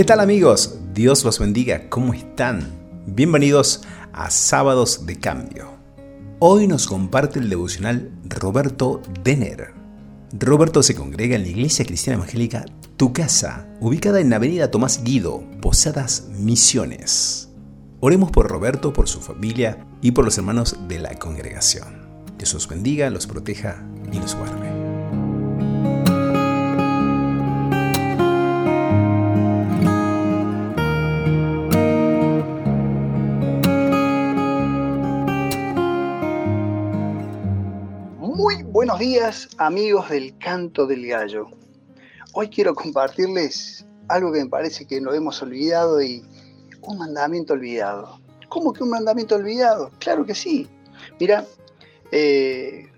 ¿Qué tal amigos? Dios los bendiga. ¿Cómo están? Bienvenidos a Sábados de Cambio. Hoy nos comparte el devocional Roberto Denner. Roberto se congrega en la Iglesia Cristiana Evangélica Tu Casa, ubicada en la Avenida Tomás Guido, Posadas Misiones. Oremos por Roberto, por su familia y por los hermanos de la congregación. Dios los bendiga, los proteja y los guarde. Días amigos del canto del gallo. Hoy quiero compartirles algo que me parece que no hemos olvidado y un mandamiento olvidado. ¿Cómo que un mandamiento olvidado? Claro que sí. Mira, eh,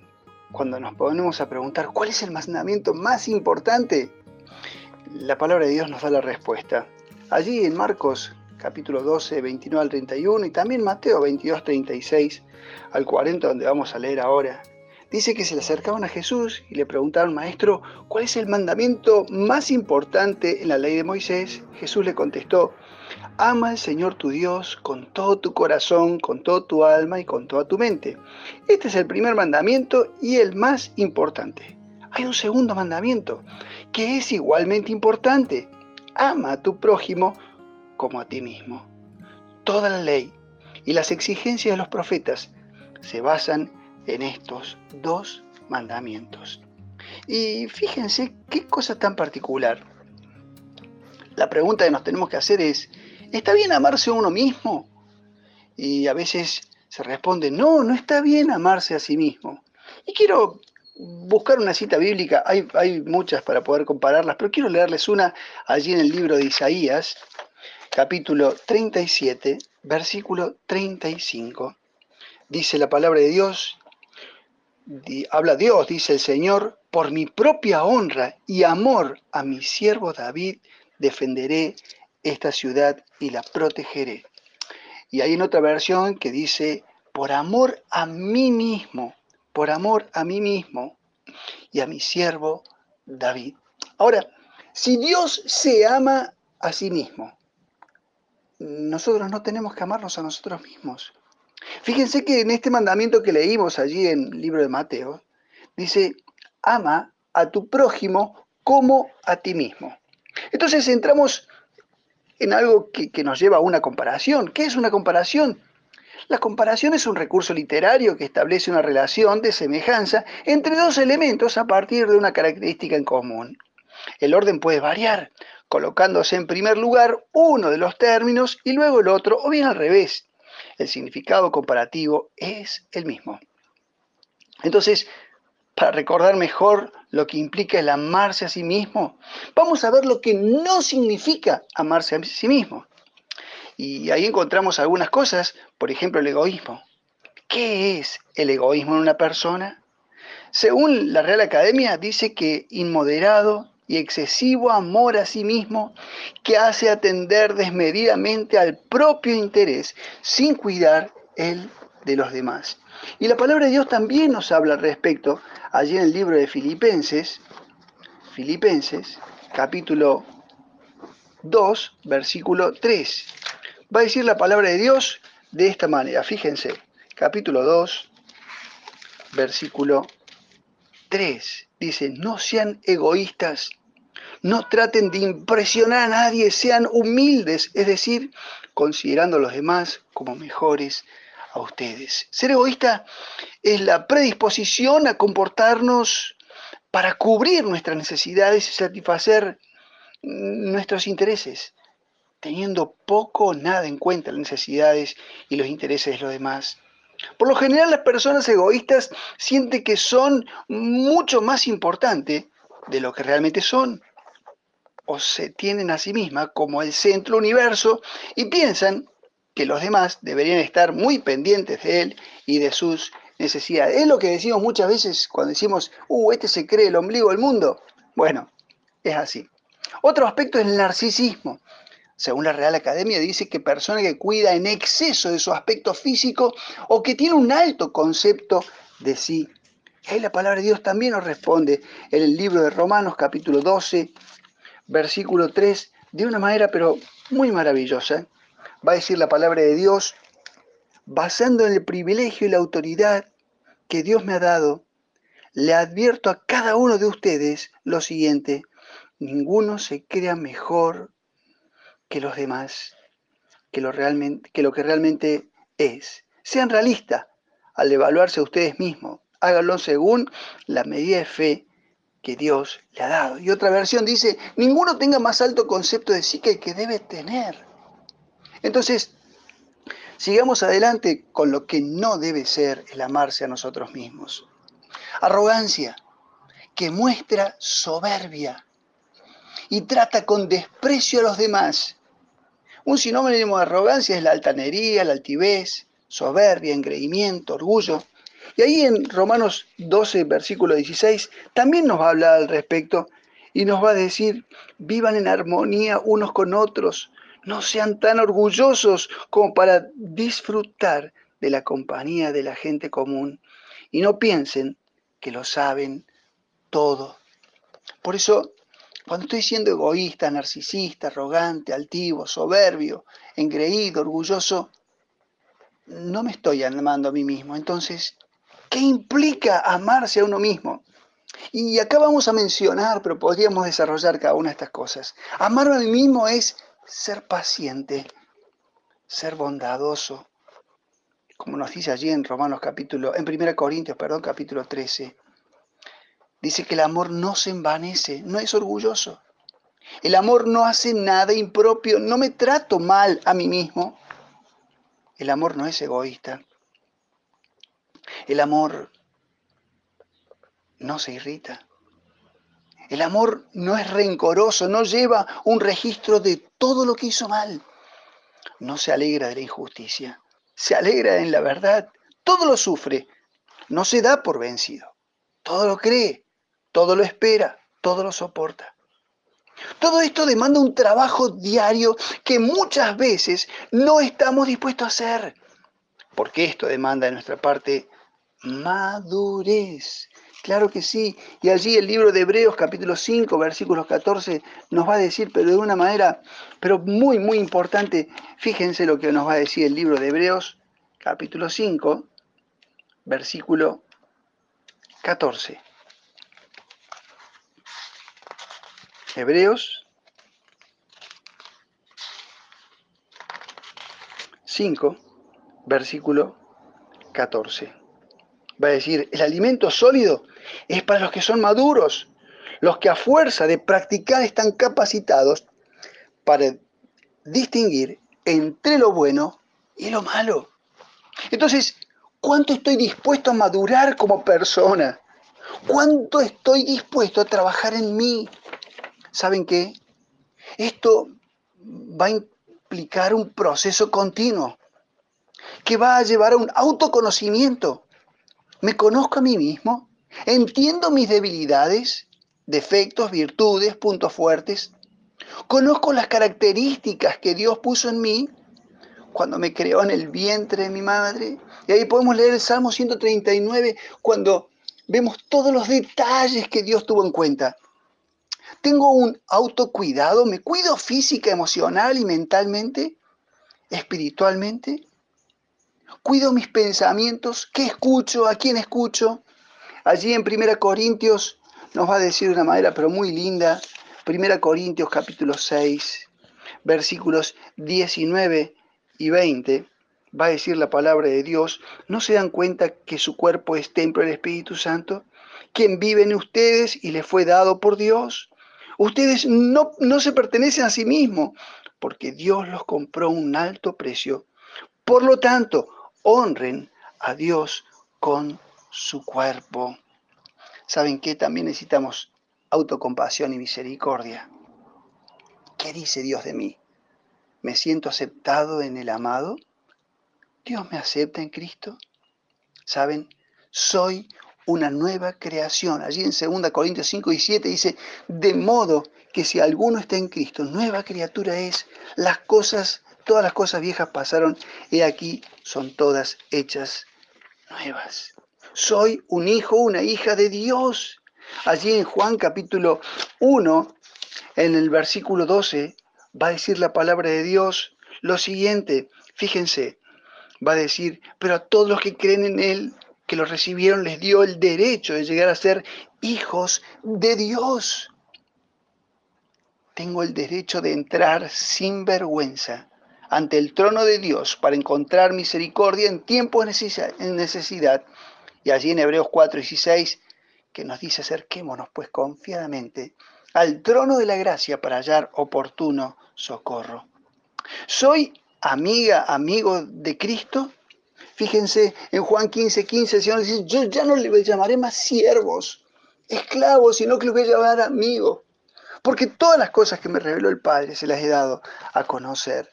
cuando nos ponemos a preguntar cuál es el mandamiento más importante, la palabra de Dios nos da la respuesta. Allí en Marcos capítulo 12, 29 al 31 y también Mateo 22, 36 al 40, donde vamos a leer ahora. Dice que se le acercaban a Jesús y le preguntaron, Maestro, ¿cuál es el mandamiento más importante en la ley de Moisés? Jesús le contestó, Ama al Señor tu Dios con todo tu corazón, con toda tu alma y con toda tu mente. Este es el primer mandamiento y el más importante. Hay un segundo mandamiento que es igualmente importante. Ama a tu prójimo como a ti mismo. Toda la ley y las exigencias de los profetas se basan en estos dos mandamientos. Y fíjense qué cosa tan particular. La pregunta que nos tenemos que hacer es, ¿Está bien amarse a uno mismo? Y a veces se responde, no, no está bien amarse a sí mismo. Y quiero buscar una cita bíblica, hay, hay muchas para poder compararlas, pero quiero leerles una allí en el libro de Isaías, capítulo 37, versículo 35. Dice la palabra de Dios, habla Dios, dice el Señor, por mi propia honra y amor a mi siervo David defenderé esta ciudad y la protegeré. Y hay en otra versión que dice, por amor a mí mismo, por amor a mí mismo y a mi siervo David. Ahora, si Dios se ama a sí mismo, nosotros no tenemos que amarnos a nosotros mismos. Fíjense que en este mandamiento que leímos allí en el libro de Mateo, dice, ama a tu prójimo como a ti mismo. Entonces entramos en algo que, nos lleva a una comparación. ¿Qué es una comparación? La comparación es un recurso literario que establece una relación de semejanza entre dos elementos a partir de una característica en común. El orden puede variar, colocándose en primer lugar uno de los términos y luego el otro, o bien al revés. El significado comparativo es el mismo. Entonces, para recordar mejor lo que implica el amarse a sí mismo, vamos a ver lo que no significa amarse a sí mismo. Y ahí encontramos algunas cosas, por ejemplo el egoísmo. ¿Qué es el egoísmo en una persona? Según la Real Academia dice que inmoderado y excesivo amor a sí mismo que hace atender desmedidamente al propio interés sin cuidar el de los demás. Y la palabra de Dios también nos habla al respecto allí en el libro de Filipenses, Filipenses, capítulo 2, versículo 3. Va a decir la palabra de Dios de esta manera, fíjense, capítulo 2, versículo 3. Dice, no sean egoístas, no traten de impresionar a nadie, sean humildes, es decir, considerando a los demás como mejores a ustedes. Ser egoísta es la predisposición a comportarnos para cubrir nuestras necesidades y satisfacer nuestros intereses, teniendo poco o nada en cuenta las necesidades y los intereses de los demás. Por lo general las personas egoístas sienten que son mucho más importantes de lo que realmente son, o se tienen a sí mismas como el centro universo y piensan que los demás deberían estar muy pendientes de él y de sus necesidades. Es lo que decimos muchas veces cuando decimos, uh, este se cree el ombligo del mundo. Bueno, es así. Otro aspecto es el narcisismo. Según la Real Academia dice que persona que cuida en exceso de su aspecto físico o que tiene un alto concepto de sí. Y ahí la palabra de Dios también nos responde en el libro de Romanos capítulo 12, versículo 3, de una manera pero muy maravillosa. Va a decir la palabra de Dios, basando en el privilegio y la autoridad que Dios me ha dado, le advierto a cada uno de ustedes lo siguiente, ninguno se crea mejor que los demás, que lo, realmente, que lo que realmente es. Sean realistas al evaluarse a ustedes mismos. Háganlo según la medida de fe que Dios le ha dado. Y otra versión dice, ninguno tenga más alto concepto de sí que el que debe tener. Entonces, sigamos adelante con lo que no debe ser el amarse a nosotros mismos. Arrogancia, que muestra soberbia y trata con desprecio a los demás. Un sinónimo de arrogancia es la altanería, la altivez, soberbia, engreimiento, orgullo. Y ahí en Romanos 12, versículo 16, también nos va a hablar al respecto y nos va a decir, vivan en armonía unos con otros, no sean tan orgullosos como para disfrutar de la compañía de la gente común y no piensen que lo saben todo. Por eso, cuando estoy siendo egoísta, narcisista, arrogante, altivo, soberbio, engreído, orgulloso, no me estoy amando a mí mismo. Entonces, ¿qué implica amarse a uno mismo? Y acá vamos a mencionar, pero podríamos desarrollar cada una de estas cosas. Amarme a mí mismo es ser paciente, ser bondadoso, como nos dice allí en Romanos capítulo, en 1 Corintios, perdón, capítulo 13. Dice que el amor no se envanece, no es orgulloso. El amor no hace nada impropio, no me trato mal a mí mismo. El amor no es egoísta. El amor no se irrita. El amor no es rencoroso, no lleva un registro de todo lo que hizo mal. No se alegra de la injusticia, se alegra en la verdad. Todo lo sufre, no se da por vencido. Todo lo cree, todo lo espera, todo lo soporta. Todo esto demanda un trabajo diario que muchas veces no estamos dispuestos a hacer, porque esto demanda de nuestra parte madurez. Claro que sí, y allí el libro de Hebreos capítulo 5 versículos 14 nos va a decir, pero de una manera, pero muy, muy importante, fíjense lo que nos va a decir el libro de Hebreos capítulo 5 versículo 14. Hebreos 5, versículo 14. Va a decir, el alimento sólido es para los que son maduros, los que a fuerza de practicar están capacitados para distinguir entre lo bueno y lo malo. Entonces, ¿cuánto estoy dispuesto a madurar como persona? ¿Cuánto estoy dispuesto a trabajar en mí? ¿saben qué? Esto va a implicar un proceso continuo que va a llevar a un autoconocimiento. Me conozco a mí mismo, entiendo mis debilidades, defectos, virtudes, puntos fuertes. Conozco las características que Dios puso en mí cuando me creó en el vientre de mi madre. Y ahí podemos leer el Salmo 139 cuando vemos todos los detalles que Dios tuvo en cuenta. Tengo un autocuidado, me cuido física, emocional y mentalmente, espiritualmente. Cuido mis pensamientos, qué escucho, a quién escucho. Allí en 1 Corintios nos va a decir de una manera pero muy linda, 1 Corintios capítulo 6, versículos 19 y 20, va a decir la palabra de Dios, ¿no se dan cuenta que su cuerpo es templo del Espíritu Santo, quien vive en ustedes y le fue dado por Dios? Ustedes no, no se pertenecen a sí mismos, porque Dios los compró a un alto precio. Por lo tanto, honren a Dios con su cuerpo. ¿Saben qué? También necesitamos autocompasión y misericordia. ¿Qué dice Dios de mí? ¿Me siento aceptado en el amado? ¿Dios me acepta en Cristo? ¿Saben? Soy una nueva creación. Allí en 2 Corintios 5 y 7 dice, de modo que si alguno está en Cristo, nueva criatura es, las cosas, todas las cosas viejas pasaron, y aquí son todas hechas nuevas. Soy un hijo, una hija de Dios. Allí en Juan capítulo 1, en el versículo 12, va a decir la palabra de Dios lo siguiente, fíjense, va a decir, pero a todos los que creen en Él, que lo recibieron, les dio el derecho de llegar a ser hijos de Dios. Tengo el derecho de entrar sin vergüenza ante el trono de Dios para encontrar misericordia en tiempos de necesidad. Y allí en Hebreos 4, 16, que nos dice acerquémonos pues confiadamente al trono de la gracia para hallar oportuno socorro. ¿Soy amiga, amigo de Cristo? Fíjense, en Juan 15, 15 el Señor dice, yo ya no le llamaré más siervos, esclavos, sino que los voy a llamar amigos. Porque todas las cosas que me reveló el Padre se las he dado a conocer.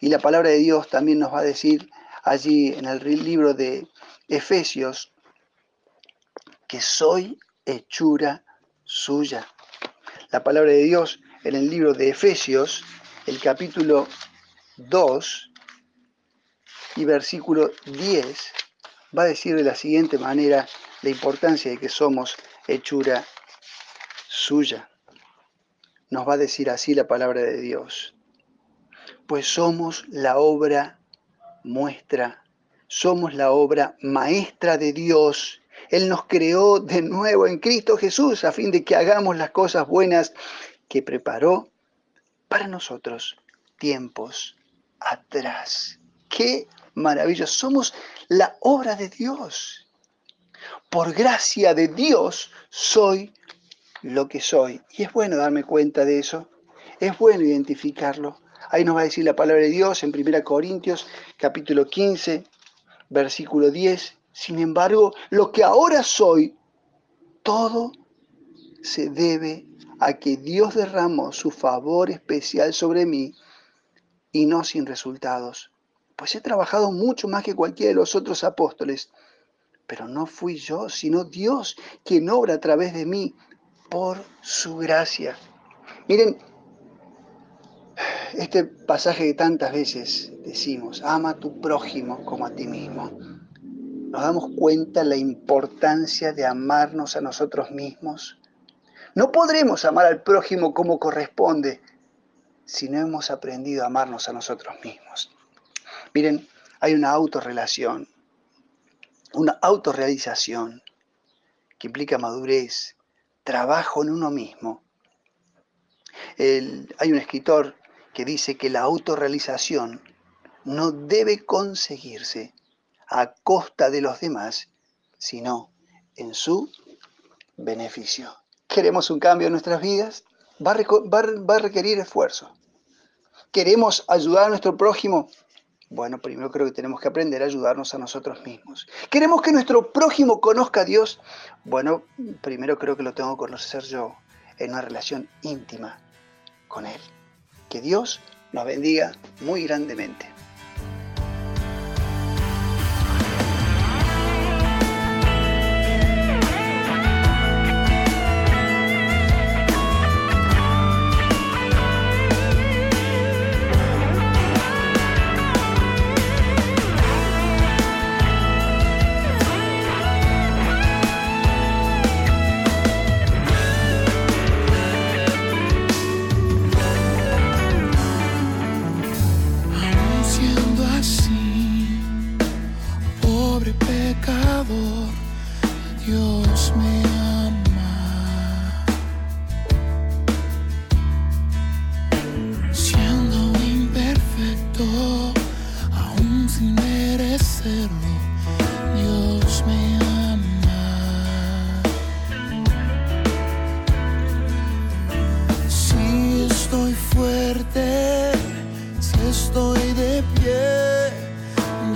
Y la palabra de Dios también nos va a decir allí en el libro de Efesios que soy hechura suya. La palabra de Dios en el libro de Efesios, el capítulo 2 y versículo 10, va a decir de la siguiente manera la importancia de que somos hechura suya. Nos va a decir así la palabra de Dios. Pues somos la obra muestra, somos la obra maestra de Dios él nos creó de nuevo en Cristo Jesús a fin de que hagamos las cosas buenas que preparó para nosotros tiempos atrás. Qué maravilloso. Somos la obra de Dios. Por gracia de Dios soy lo que soy. Y es bueno darme cuenta de eso. Es bueno identificarlo. Ahí nos va a decir la palabra de Dios en 1 Corintios capítulo 15, versículo 10 sin embargo, lo que ahora soy, todo se debe a que Dios derramó su favor especial sobre mí y no sin resultados. Pues he trabajado mucho más que cualquiera de los otros apóstoles, pero no fui yo, sino Dios quien obra a través de mí por su gracia. Miren, este pasaje que tantas veces decimos, ama a tu prójimo como a ti mismo nos damos cuenta la importancia de amarnos a nosotros mismos. No podremos amar al prójimo como corresponde si no hemos aprendido a amarnos a nosotros mismos. Miren, hay una autorrelación, una autorrealización que implica madurez, trabajo en uno mismo. hay un escritor que dice que la autorrealización no debe conseguirse a costa de los demás, sino en su beneficio. ¿Queremos un cambio en nuestras vidas? Va a, requerir esfuerzo. ¿Queremos ayudar a nuestro prójimo? Bueno, primero creo que tenemos que aprender a ayudarnos a nosotros mismos. ¿Queremos que nuestro prójimo conozca a Dios? Bueno, primero creo que lo tengo que conocer yo en una relación íntima con Él. Que Dios nos bendiga muy grandemente.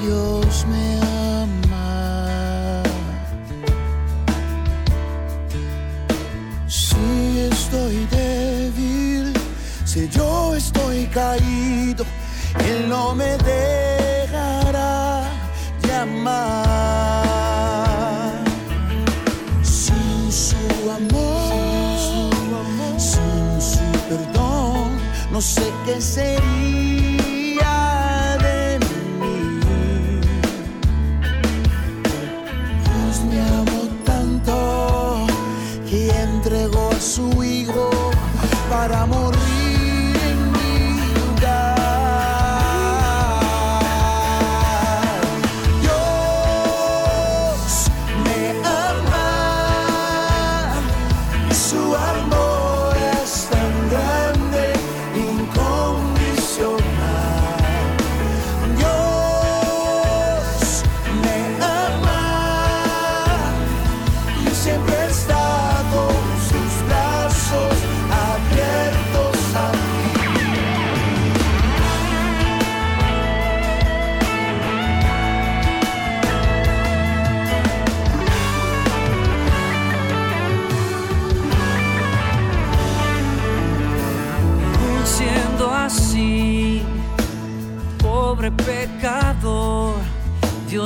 Dios me ama. Si estoy débil, si yo estoy caído, Él no me su hijo para morir.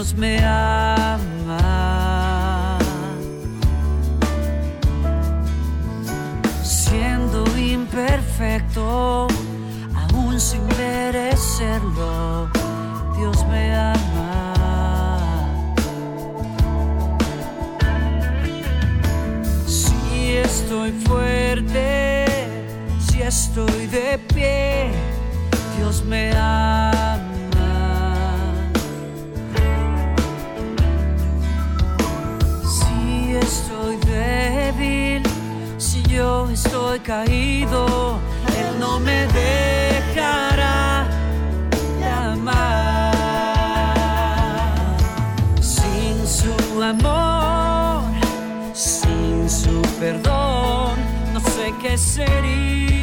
Dios me ama. Siendo imperfecto, aún sin merecerlo, Dios me ama. Si estoy fuerte, si estoy de pie, Dios me ama. estoy caído, Él no me dejará de amar. Sin su amor, sin su perdón, no sé qué sería.